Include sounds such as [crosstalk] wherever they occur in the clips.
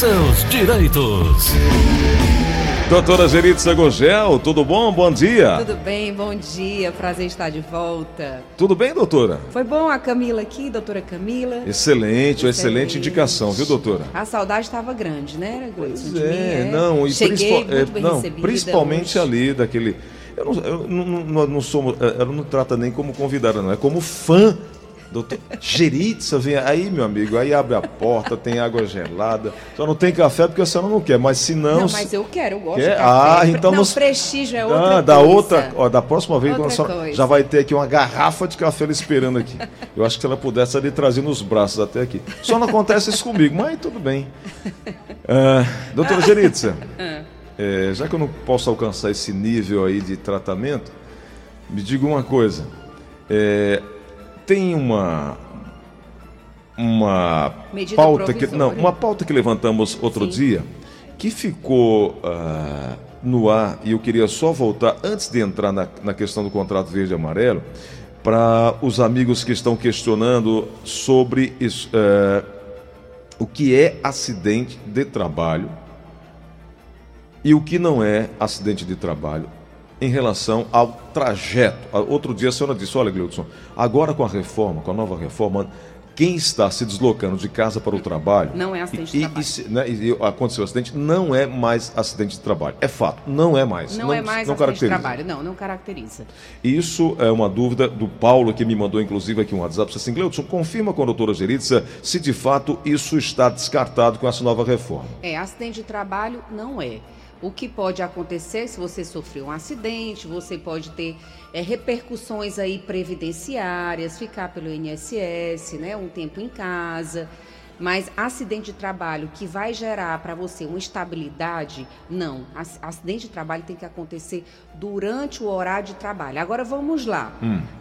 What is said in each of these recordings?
seus direitos. Doutora Geritza Gogel, tudo bom? Bom dia. Tudo bem, bom dia. Prazer estar de volta. Tudo bem, doutora? Foi bom a Camila aqui, doutora Camila? Excelente, excelente, excelente indicação, viu, doutora? A saudade estava grande, né, Pois é, não, e Cheguei muito bem é, não, principalmente hoje. ali daquele. Eu não, eu não, não, não sou. Ela não trata nem como convidada, não. É como fã. Doutor Geritza, vem aí, meu amigo. Aí abre a porta, tem água gelada. Só não tem café porque a senhora não quer, mas se não. Não, mas eu quero, eu gosto Quer? Ah, então não, nos- prestígio é Ah, outra da coisa. outra, ó, da próxima vez Outra senhora coisa. já vai ter aqui uma garrafa de café ela esperando aqui. Eu acho que se ela pudesse ali trazer nos braços até aqui. Só não acontece isso comigo, mas tudo bem. Ah, doutora Geritza, [laughs] é, já que eu não posso alcançar esse nível aí de tratamento, me diga uma coisa. É, tem uma uma Medida pauta que não uma pauta que levantamos outro Sim. dia que ficou ah, no ar e eu queria só voltar antes de entrar na, na questão do contrato verde e amarelo para os amigos que estão questionando sobre isso, eh, o que é acidente de trabalho e o que não é acidente de trabalho em relação ao trajeto. Ah, Outro dia a senhora disse, olha, Gleudson, agora com a reforma, com a nova reforma, quem está se deslocando de casa para o trabalho... Não é acidente de e, trabalho. E, né, e aconteceu acidente, não é mais acidente de trabalho. É fato, não é mais. Não, é mais não acidente de trabalho. Não, não caracteriza. Isso é uma dúvida do Paulo, que me mandou inclusive aqui um WhatsApp. Disse assim, Gleudson, confirma com a doutora Geritza se de fato isso está descartado com essa nova reforma. É, acidente de trabalho não é. O que pode acontecer se você sofreu um acidente, você pode ter é, repercussões aí previdenciárias, ficar pelo INSS, né, um tempo em casa. Mas acidente de trabalho que vai gerar para você uma estabilidade, não. Ac- Acidente de trabalho tem que acontecer durante o horário de trabalho. Agora vamos lá.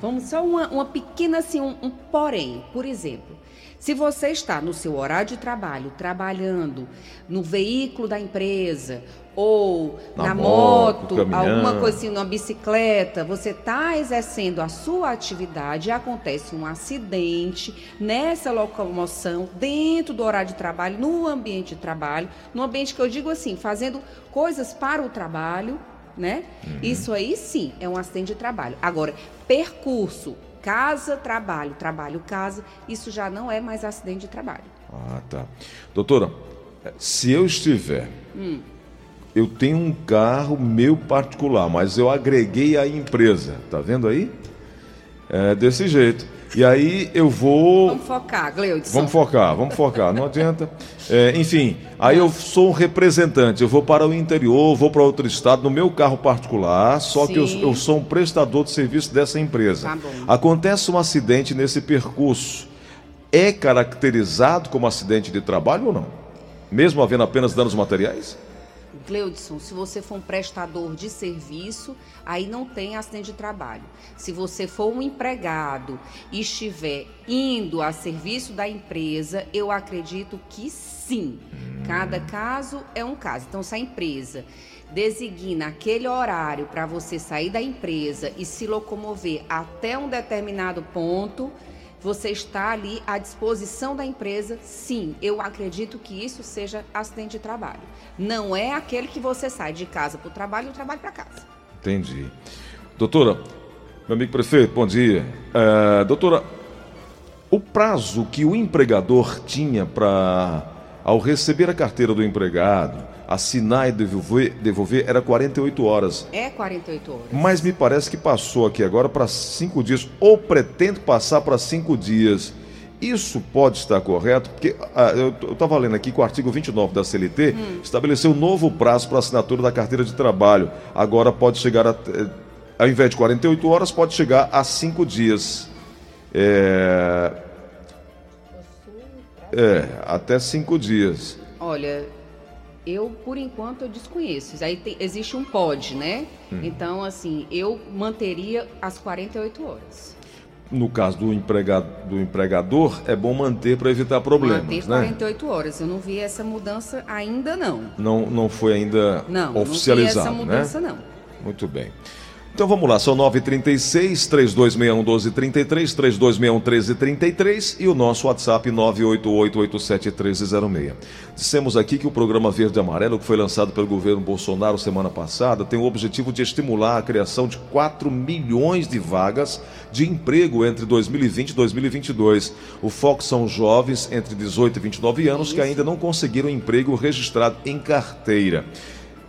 Vamos só uma, uma pequena assim, um, um porém. Por exemplo, se você está no seu horário de trabalho, trabalhando no veículo da empresa ou Na na, moto, moto, alguma coisa assim, numa bicicleta, você está exercendo a sua atividade e acontece um acidente nessa locomoção dentro do horário de trabalho, no ambiente de trabalho, no ambiente que eu digo assim, fazendo coisas para o trabalho, né? Isso aí sim é um acidente de trabalho. Agora, percurso casa, trabalho, trabalho, casa, isso já não é mais acidente de trabalho. Ah, tá. Doutora, se eu estiver, eu tenho um carro meu particular, mas eu agreguei a empresa, tá vendo aí? É desse jeito. E aí eu vou. Vamos focar, Gleudson. Vamos focar, vamos focar, não adianta. É, enfim, aí eu sou um representante, eu vou para o interior, vou para outro estado no meu carro particular, só que eu, Sim. eu sou um prestador de serviço dessa empresa. Tá bom. Acontece um acidente nesse percurso. É caracterizado como acidente de trabalho ou não? Mesmo havendo apenas danos materiais? Gleudson, se você for um prestador de serviço, aí não tem acidente de trabalho. Se você for um empregado e estiver indo a serviço da empresa, eu acredito que sim. Cada caso é um caso. Então, se a empresa designa aquele horário para você sair da empresa e se locomover até um determinado ponto, você está ali à disposição da empresa, sim, eu acredito que isso seja acidente de trabalho. Não é aquele que você sai de casa para o trabalho e do trabalho para casa. Entendi. Doutora, meu amigo prefeito, bom dia. É, doutora, o prazo que o empregador tinha para, ao receber a carteira do empregado, assinar e devolver, devolver era 48 horas. É 48 horas. Mas me parece que passou aqui agora para cinco dias, ou pretende passar para cinco dias. Isso pode estar correto? Porque ah, eu estava lendo aqui que o artigo 29 da CLT estabeleceu um novo prazo para assinatura da carteira de trabalho. Agora pode chegar a. Ao invés de 48 horas, pode chegar a cinco dias. É, é até cinco dias. Olha, eu por enquanto eu desconheço. Aí tem- existe um pode, né? Então, assim, eu manteria as 48 horas. No caso do, empregado, do empregador, é bom manter para evitar problemas, Manter né? 48 horas. Eu não vi essa mudança ainda não. Não, não foi ainda Não, oficializado, não vi essa mudança né? não. Muito bem. Então vamos lá, são 936 3261 1233, 3261 1333 e o nosso WhatsApp 988871306. Dissemos aqui que o programa Verde e Amarelo, que foi lançado pelo governo Bolsonaro semana passada, tem o objetivo de estimular a criação de 4 milhões de vagas de emprego entre 2020 e 2022. O foco são jovens entre 18 e 29 anos que ainda não conseguiram emprego registrado em carteira.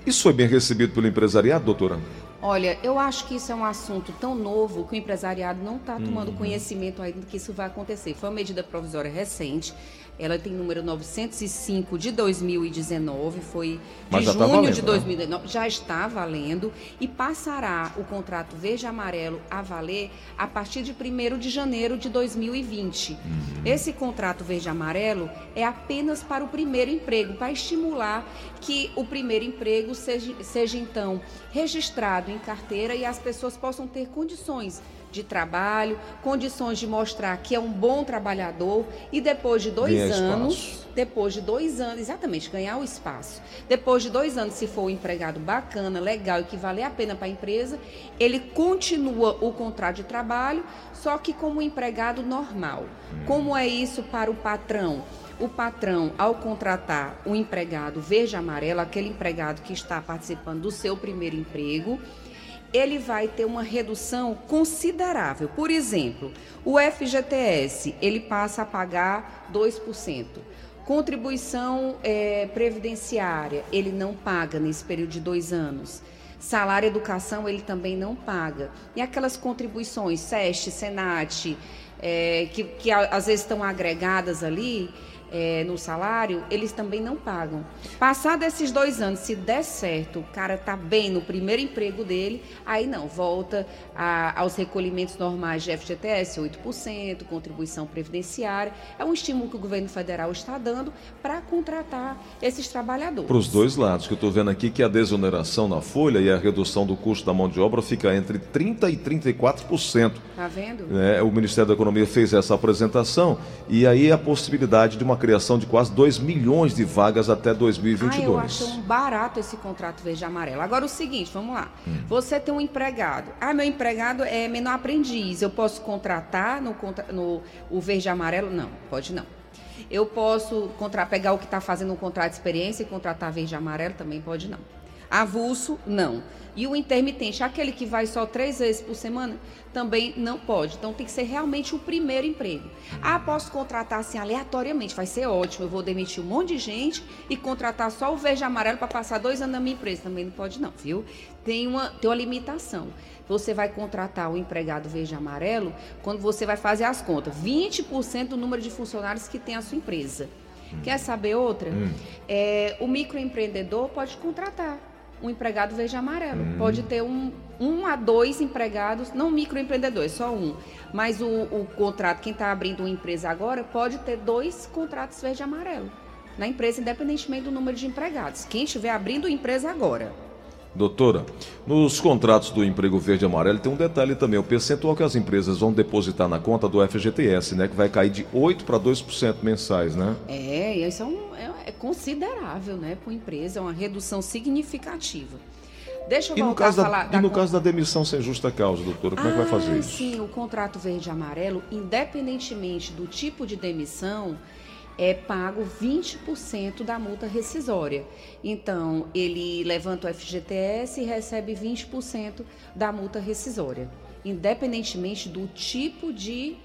Isso foi bem recebido pelo empresariado, doutora? Olha, eu acho que isso é um assunto tão novo que o empresariado não está tomando uhum. conhecimento ainda que isso vai acontecer. Foi uma medida provisória recente. Ela tem número 905 de 2019, foi de tá junho tá valendo, de 2019, né? já está valendo e passará o contrato verde amarelo a valer a partir de 1 de janeiro de 2020. Uhum. Esse contrato verde amarelo é apenas para o primeiro emprego, para estimular que o primeiro emprego seja, seja então registrado em carteira e as pessoas possam ter condições de trabalho, condições de mostrar que é um bom trabalhador e depois de dois Ganhar anos, espaço. depois de dois anos, exatamente, ganhar o espaço. Depois de dois anos, se for um empregado bacana, legal e que vale a pena para a empresa, ele continua o contrato de trabalho, só que como empregado normal. Hum. Como é isso para o patrão? o patrão, ao contratar um empregado verde amarelo, aquele empregado que está participando do seu primeiro emprego, ele vai ter uma redução considerável. Por exemplo, o FGTS, ele passa a pagar 2%. Contribuição é, previdenciária, ele não paga nesse período de dois anos. Salário educação, ele também não paga. E aquelas contribuições, SEST, SENAT, é, que, que às vezes estão agregadas ali, é, no salário, eles também não pagam. Passado esses dois anos, se der certo, o cara tá bem no primeiro emprego dele, aí não, volta a, aos recolhimentos normais de FGTS, 8%, contribuição previdenciária. É um estímulo que o governo federal está dando para contratar esses trabalhadores. Para os dois lados, que eu estou vendo aqui que a desoneração na folha e a redução do custo da mão de obra fica entre 30% e 34%. Está vendo? É, o Ministério da Economia fez essa apresentação e aí a possibilidade de uma criação de quase 2 milhões de vagas até 2022. Ah, eu acho um barato esse contrato verde e amarelo. Agora o seguinte, vamos lá. Hum. Você tem um empregado. Ah, meu empregado é menor aprendiz. Eu posso contratar no, no o verde e amarelo? Não, pode não. Eu posso contra, pegar o que está fazendo um contrato de experiência e contratar verde e amarelo? Também pode não. Avulso, não. E o intermitente, aquele que vai só três vezes por semana, também não pode. Então tem que ser realmente o primeiro emprego. Ah, posso contratar assim aleatoriamente, vai ser ótimo. Eu vou demitir um monte de gente e contratar só o verde amarelo para passar dois anos na minha empresa. Também não pode, não, viu? Tem uma, tem uma limitação. Você vai contratar o empregado verde amarelo quando você vai fazer as contas. 20% do número de funcionários que tem a sua empresa. Quer saber outra? Hum. É, o microempreendedor pode contratar um empregado verde amarelo. Hum. Pode ter um, um a dois empregados, não microempreendedores, só um. Mas o, o contrato, quem está abrindo uma empresa agora, pode ter dois contratos verde amarelo na empresa, independentemente do número de empregados. Quem estiver abrindo empresa agora. Doutora, nos contratos do emprego verde e amarelo tem um detalhe também, o percentual que as empresas vão depositar na conta do FGTS, né? Que vai cair de 8% para 2% mensais, né? É, isso é, um, é, é considerável, né, para a empresa, é uma redução significativa. Deixa eu e voltar a falar. Da, e no caso da demissão sem justa causa, doutora, como ah, é que vai fazer ah, isso? Sim, o contrato verde e amarelo, independentemente do tipo de demissão, é pago 20% da multa rescisória. Então, ele levanta o FGTS e recebe 20% da multa rescisória, independentemente do tipo de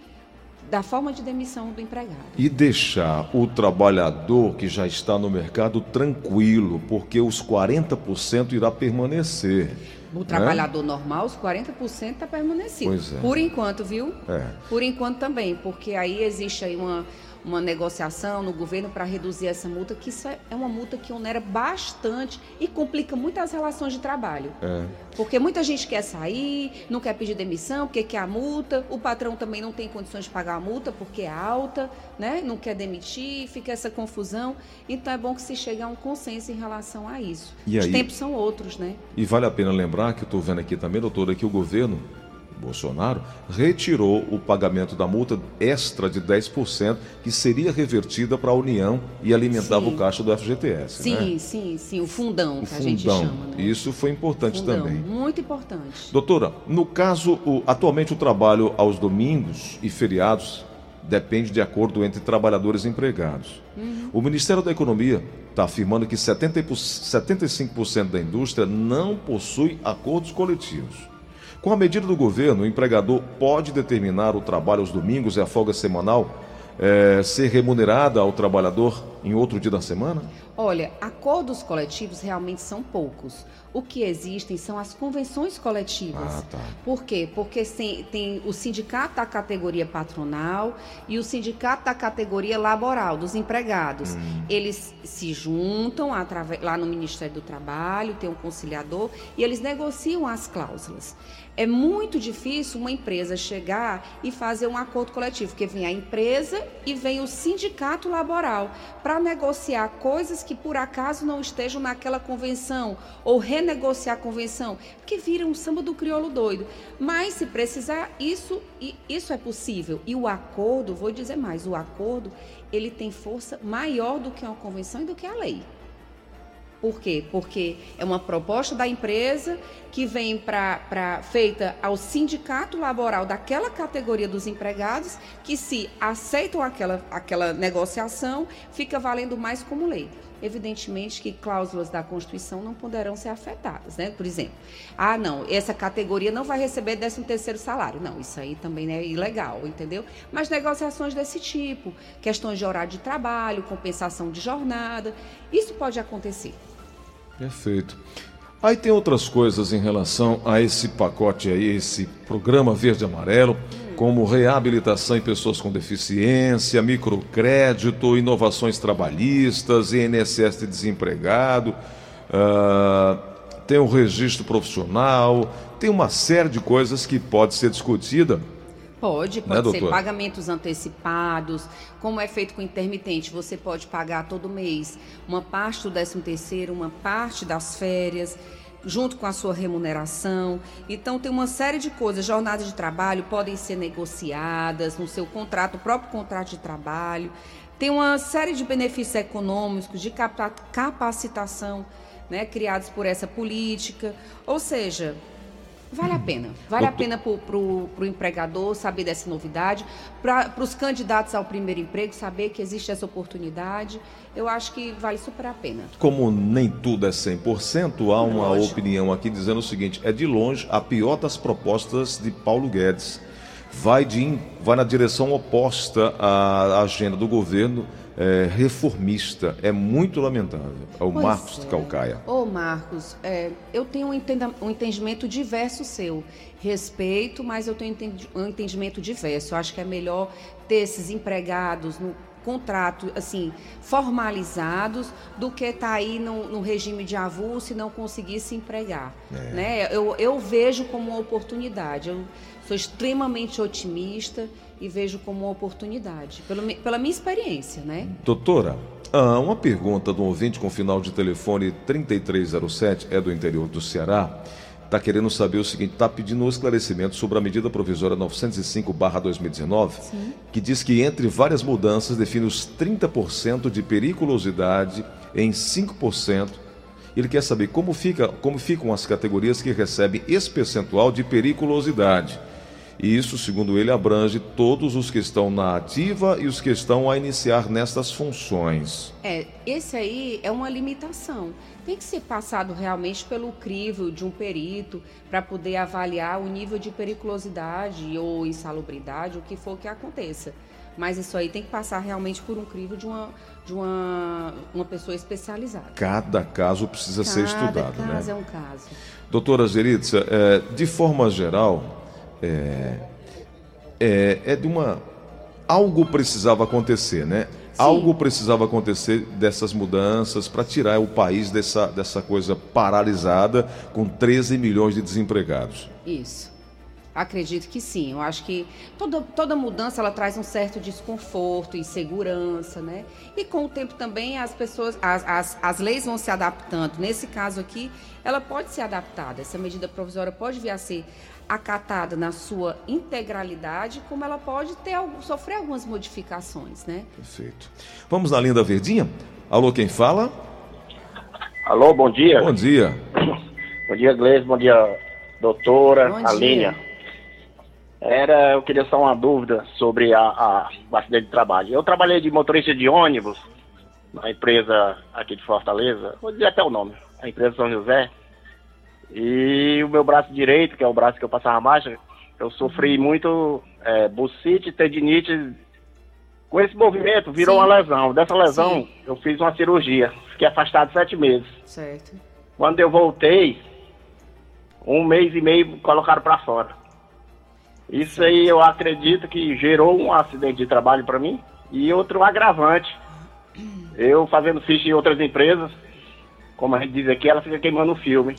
da forma de demissão do empregado. E deixar o trabalhador que já está no mercado tranquilo, porque os 40% irá permanecer. O né? trabalhador normal, os 40% está permanecido. Pois é. Por enquanto, viu? É. Por enquanto também, porque aí existe aí uma uma negociação no governo para reduzir essa multa, que isso é, é uma multa que onera bastante e complica muito as relações de trabalho. É. Porque muita gente quer sair, não quer pedir demissão, porque quer a multa, o patrão também não tem condições de pagar a multa porque é alta, né? não quer demitir, fica essa confusão. Então é bom que se chegue a um consenso em relação a isso. E Os aí, tempos são outros, né? E vale a pena lembrar que eu estou vendo aqui também, doutora, que o governo Bolsonaro, retirou o pagamento da multa extra de 10% que seria revertida para a União e alimentava Sim. o caixa do FGTS. Sim, né? sim, sim, o fundão O que a gente fundão. chama. Né? Isso foi importante fundão, também. Muito importante. Doutora, no caso, o- atualmente o trabalho aos domingos e feriados depende de acordo entre trabalhadores e empregados. O Ministério da Economia está afirmando que 70 e por- 75% da indústria não possui acordos coletivos. Com a medida do governo, o empregador pode determinar o trabalho aos domingos e a folga semanal eh, ser remunerada ao trabalhador em outro dia da semana? Olha, acordos coletivos realmente são poucos. O que existem são as convenções coletivas. Ah, tá. Por quê? Porque tem o sindicato da categoria patronal e o sindicato da categoria laboral, dos empregados. Eles se juntam atrave- lá no Ministério do Trabalho, tem um conciliador, e eles negociam as cláusulas. É muito difícil uma empresa chegar e fazer um acordo coletivo, porque vem a empresa e vem o sindicato laboral para negociar coisas que por acaso não estejam naquela convenção ou renegociar a convenção, porque vira um samba do crioulo doido. Mas se precisar, isso isso é possível. E o acordo, vou dizer mais, o acordo, ele tem força maior do que uma convenção e do que a lei. Por quê? Porque é uma proposta da empresa que vem para feita ao sindicato laboral daquela categoria dos empregados, que se aceitam aquela, aquela negociação, fica valendo mais como lei. Evidentemente que cláusulas da Constituição não poderão ser afetadas, né? Por exemplo, ah, não, essa categoria não vai receber 13 terceiro salário. Não, isso aí também é ilegal, entendeu? Mas negociações desse tipo, questões de horário de trabalho, compensação de jornada, isso pode acontecer. Perfeito. Aí tem outras coisas em relação a esse pacote aí, esse programa verde amarelo, como reabilitação em pessoas com deficiência, microcrédito, inovações trabalhistas, INSS de desempregado, ah, tem o registro profissional, tem uma série de coisas que pode ser discutida. Pode, Né, pode ser doutora? pagamentos antecipados, como é feito com intermitente, você pode pagar todo mês uma parte do 13 terceiro, uma parte das férias, junto com a sua remuneração. Então tem uma série de coisas, jornadas de trabalho podem ser negociadas no seu contrato, o próprio contrato de trabalho. Tem uma série de benefícios econômicos, de capa- capacitação, né, criados por essa política. Ou seja, Vale a pena. Vale a pena para o empregador saber dessa novidade, para os candidatos ao primeiro emprego saber que existe essa oportunidade. Eu acho que vale super a pena. Como nem tudo é 100%, há uma Lógico. opinião aqui dizendo o seguinte: é de longe a pior das propostas de Paulo Guedes. Vai, de, vai na direção oposta à agenda do governo é, reformista. É muito lamentável. É o Pois Marcos é. Calcaia. Ô, Marcos, é, eu tenho um, entenda- um entendimento diverso seu. Respeito, mas eu tenho entendi- um entendimento diverso. Eu acho que é melhor ter esses empregados no contrato, assim, formalizados, do que estar aí no, no regime de avulso e não conseguir se empregar. Né? Eu, eu vejo como uma oportunidade. Eu sou extremamente otimista e vejo como uma oportunidade, pelo pela minha experiência, né? Doutora, ah, uma pergunta do ouvinte com final de telefone 3307, é do interior do Ceará. Está querendo saber o seguinte: está pedindo um esclarecimento sobre a medida provisória 905-2019, que diz que, entre várias mudanças, define os 30% de periculosidade em 5%. Ele quer saber como, fica, como ficam as categorias que recebem esse percentual de periculosidade. E isso, segundo ele, abrange todos os que estão na ativa e os que estão a iniciar nestas funções. É, esse aí é uma limitação. Tem que ser passado realmente pelo crivo de um perito para poder avaliar o nível de periculosidade ou insalubridade, o que for que aconteça. Mas isso aí tem que passar realmente por um crivo de uma, de uma, uma pessoa especializada. Cada caso precisa ser Cada estudado, caso né? é um caso. Doutora Geritza, é, de forma geral, é, é, é de uma. Algo precisava acontecer, né? Algo precisava acontecer dessas mudanças para tirar o país dessa, dessa coisa paralisada com 13 milhões de desempregados. Isso. Acredito que sim. Eu acho que toda, toda mudança ela traz um certo desconforto, insegurança, né? E com o tempo também as pessoas, as, as, as leis vão se adaptando. Nesse caso aqui, ela pode ser adaptada. Essa medida provisória pode vir a ser acatada na sua integralidade, como ela pode ter sofrer algumas modificações, né? Perfeito. Vamos na linda verdinha. Alô, quem fala? Alô, bom dia. Bom dia. Bom dia, Gleice. Bom dia, doutora Bom Alinha. dia. Era, eu queria só uma dúvida sobre a, a, o acidente de trabalho. Eu trabalhei de motorista de ônibus na empresa aqui de Fortaleza, vou dizer até o nome, a empresa São José. E o meu braço direito, que é o braço que eu passava marcha, eu sofri muito é, bucite, tendinite. Com esse movimento, virou Sim. uma lesão. Dessa lesão, Sim. eu fiz uma cirurgia. Fiquei afastado sete meses. Certo. Quando eu voltei, um mês e meio colocaram para fora. Isso aí eu acredito que gerou um acidente de trabalho para mim e outro agravante. Eu fazendo ficha em outras empresas, como a gente diz aqui, ela fica queimando o filme.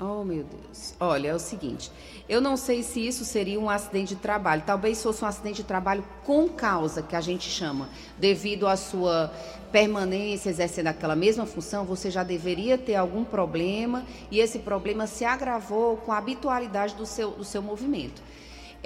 Oh, meu Deus. Olha, é o seguinte, eu não sei se isso seria um acidente de trabalho. Talvez fosse um acidente de trabalho com causa, que a gente chama. Devido à sua permanência exercendo aquela mesma função, você já deveria ter algum problema e esse problema se agravou com a habitualidade do seu, do seu movimento.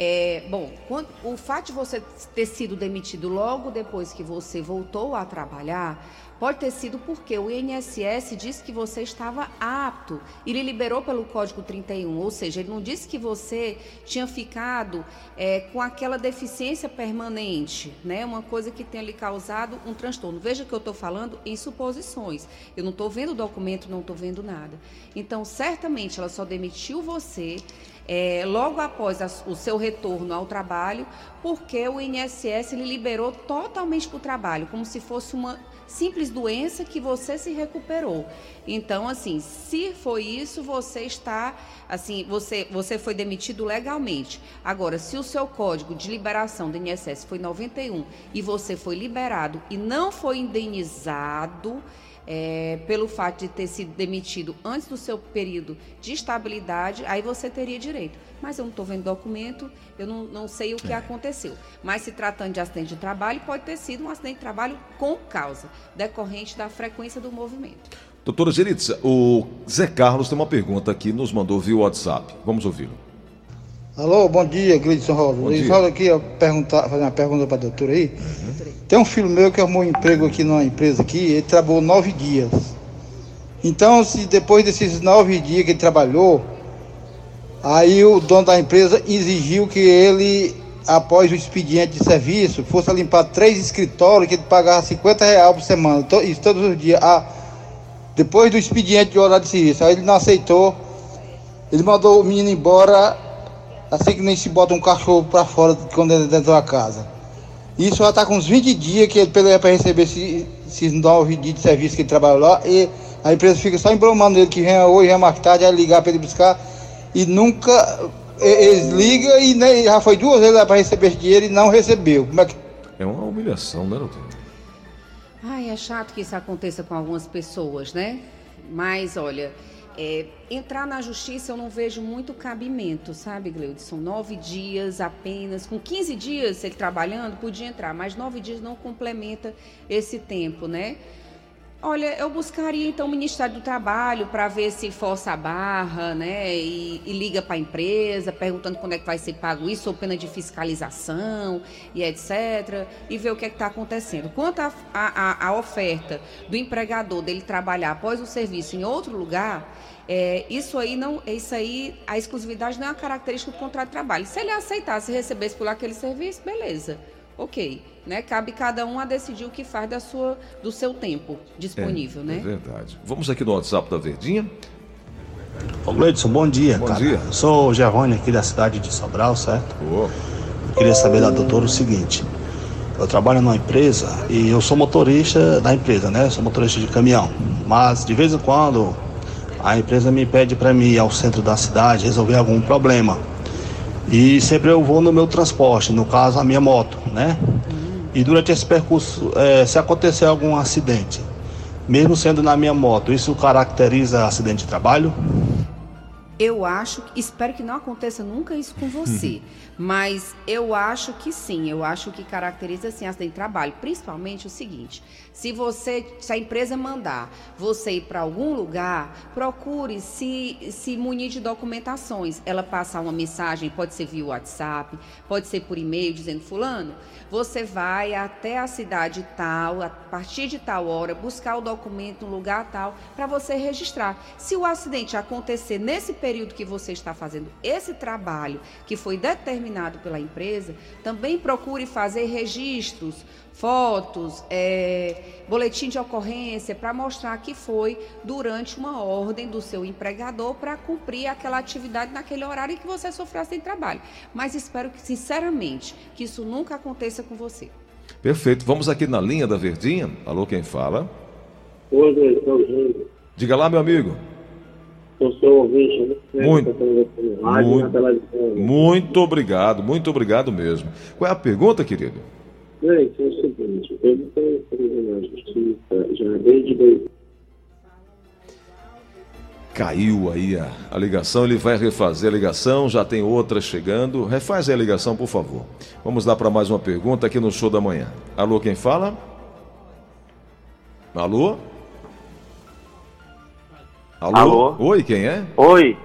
É, bom, quando- o fato de você ter sido demitido logo depois que você voltou a trabalhar, pode ter sido porque o INSS disse que você estava apto e lhe liberou pelo Código 31, ou seja, ele não disse que você tinha ficado é, com aquela deficiência permanente, né? Uma coisa que tenha lhe causado um transtorno. Veja que eu estou falando em suposições. Eu não estou vendo o documento, não estou vendo nada. Então, certamente, ela só demitiu você é, logo após a- o seu retorno ao trabalho, porque o INSS lhe liberou totalmente para o trabalho, como se fosse uma simples doença que você se recuperou. Então, assim, se foi isso, você está, assim, você, você foi demitido legalmente. Agora, se o seu código de liberação do INSS foi 91 e você foi liberado e não foi indenizado, é, pelo fato de ter sido demitido antes do seu período de estabilidade, aí você teria direito. Mas eu não estou vendo documento, eu não, não sei o que aconteceu. Mas se tratando de acidente de trabalho, pode ter sido um acidente de trabalho com causa, decorrente da frequência do movimento. Doutora Geritza, o Zé Carlos tem uma pergunta aqui, nos mandou via WhatsApp. Vamos ouvi-lo. Alô, bom dia, Gleidson Rosa. Dia. falam aqui, eu perguntar, fazer uma pergunta para a doutora aí. Tem um filho meu que arrumou um emprego aqui numa empresa aqui, ele trabalhou nove dias. Então, se depois desses nove dias que ele trabalhou, aí o dono da empresa exigiu que ele, após o expediente de serviço, fosse limpar três escritórios que ele pagava 50 reais por semana, isso todos os dias. Ah, depois do expediente de horário de serviço. Aí ele não aceitou, ele mandou o menino embora assim que nem se bota um cachorro pra fora quando ele dentro da casa. Isso já tá com uns 20 dias que ele pegou para receber esse- esses nove dias de serviço que ele trabalhou lá e a empresa fica só embromando ele que vem hoje, vem mais tarde, vai ligar para ele buscar e nunca eles ligam e nem, já foi duas vezes lá para receber esse dinheiro e não recebeu. Como é que É uma humilhação, né, doutor? Ai, é chato que isso aconteça com algumas pessoas, né? Mas, olha, é, entrar na justiça eu não vejo muito cabimento, sabe, Gleudson? São nove dias apenas. Com 15 dias ele trabalhando, podia entrar, mas nove dias não complementa esse tempo, né? Olha, eu buscaria então o Ministério do Trabalho para ver se força a barra, né? E, e liga para a empresa, perguntando quando é que vai ser pago isso, ou pena de fiscalização e etc. E ver o que é está acontecendo. Quanto à oferta do empregador dele trabalhar após o serviço em outro lugar, é, isso aí não, isso aí, a exclusividade não é uma característica do contrato de trabalho. Se ele aceitasse recebesse por aquele serviço, beleza. Ok, né? Cabe cada um a decidir o que faz da sua, do seu tempo disponível, é, né? É verdade. Vamos aqui no WhatsApp da Verdinha. Ô Gleidson, bom dia, Bom cara. dia. Eu sou o Giovanni aqui da cidade de Sobral, certo? Eu queria saber da doutora o seguinte. Eu trabalho numa empresa e eu sou motorista da empresa, né? Sou motorista de caminhão. Mas de vez em quando a empresa me pede para mim ir ao centro da cidade resolver algum problema. E sempre eu vou no meu transporte, no caso a minha moto, né? E durante esse percurso, eh, se acontecer algum acidente, mesmo sendo na minha moto, isso caracteriza acidente de trabalho? Eu acho, espero que não aconteça nunca isso com você, [laughs] mas eu acho que sim, eu acho que caracteriza sim acidente de trabalho, principalmente o seguinte, se você, se a empresa mandar você ir para algum lugar, procure se, se munir de documentações, ela passar uma mensagem, pode ser via WhatsApp, pode ser por e-mail, dizendo, fulano, você vai até a cidade tal, a partir de tal hora, buscar o documento no lugar tal, para você registrar. Se o acidente acontecer nesse período, período que você está fazendo esse trabalho que foi determinado pela empresa, também procure fazer registros, fotos, é, boletim de ocorrência para mostrar que foi durante uma ordem do seu empregador para cumprir aquela atividade naquele horário em que você sofreu sem trabalho. Mas espero que, sinceramente, que isso nunca aconteça com você. Perfeito. Vamos aqui na linha da Verdinha. Alô, quem fala? Oi, Diga lá, meu amigo. Eu sou ouvinte, né? Muito, muito, muito obrigado, muito obrigado mesmo. Qual é a pergunta, querido? Bem, é o seguinte, eu não tenho preso na justiça já desde dois Caiu aí a, a ligação, ele vai refazer a ligação, já tem outra chegando. Refaz a ligação, por favor. Vamos lá para mais uma pergunta aqui no show da manhã. Alô, quem fala? Alô? Alô? Alô? Oi, quem é? Oi.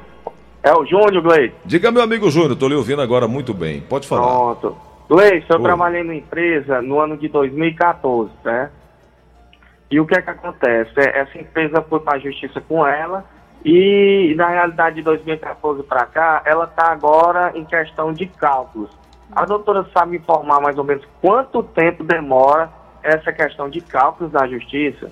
É o Júnior, Gleison. Diga, meu amigo Júnior, estou lhe ouvindo agora muito bem. Pode falar. Pronto. Gleison, eu Oi. trabalhei na empresa no ano de 2014, né? E o que é que acontece? É, essa empresa foi para a justiça com ela e, na realidade, de 2014 para cá, ela está agora em questão de cálculos. A doutora sabe informar mais ou menos quanto tempo demora essa questão de cálculos na justiça?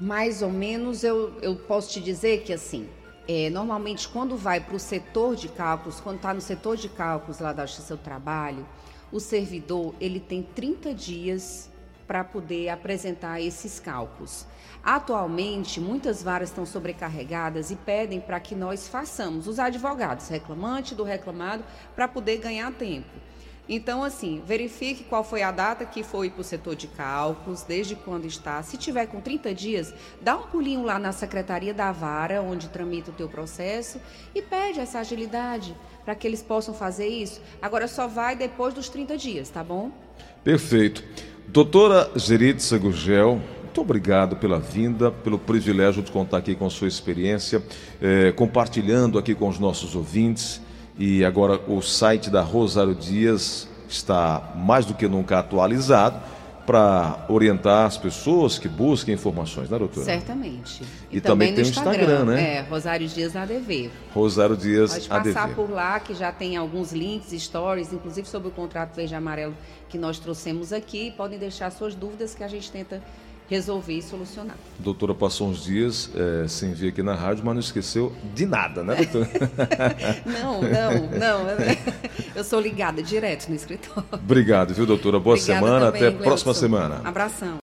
Mais ou menos, eu, eu posso te dizer que assim, é, normalmente quando vai para o setor de cálculos, quando está no setor de cálculos lá da Justiça do Trabalho, o servidor ele tem 30 dias para poder apresentar esses cálculos. Atualmente, muitas varas estão sobrecarregadas e pedem para que nós façamos, os advogados, reclamante do reclamado, para poder ganhar tempo. Então, assim, verifique qual foi a data que foi para o setor de cálculos, desde quando está. Se tiver com 30 dias, dá um pulinho lá na secretaria da vara, onde tramita o teu processo, e pede essa agilidade para que eles possam fazer isso. Agora só vai depois dos 30 dias, tá bom? Perfeito. Doutora Geritza Gurgel, muito obrigado pela vinda, pelo privilégio de contar aqui com sua experiência, eh, compartilhando aqui com os nossos ouvintes e agora o site da Rosário Dias está mais do que nunca atualizado para orientar as pessoas que busquem informações, né, doutora? Certamente. E, e também, também tem o Instagram, Instagram, né? É, Rosário Dias ADV. Rosário Dias Pode passar ADV. por lá, que já tem alguns links, stories, inclusive sobre o contrato verde e amarelo que nós trouxemos aqui. Podem deixar suas dúvidas que a gente tenta resolver e solucionar. A doutora passou uns dias é, sem vir aqui na rádio, mas não esqueceu de nada, né, doutora? [laughs] não, não, não. [laughs] Eu sou ligada direto no escritório. Obrigado, viu, doutora? Boa Obrigada semana. Também, Até a próxima semana. Abração.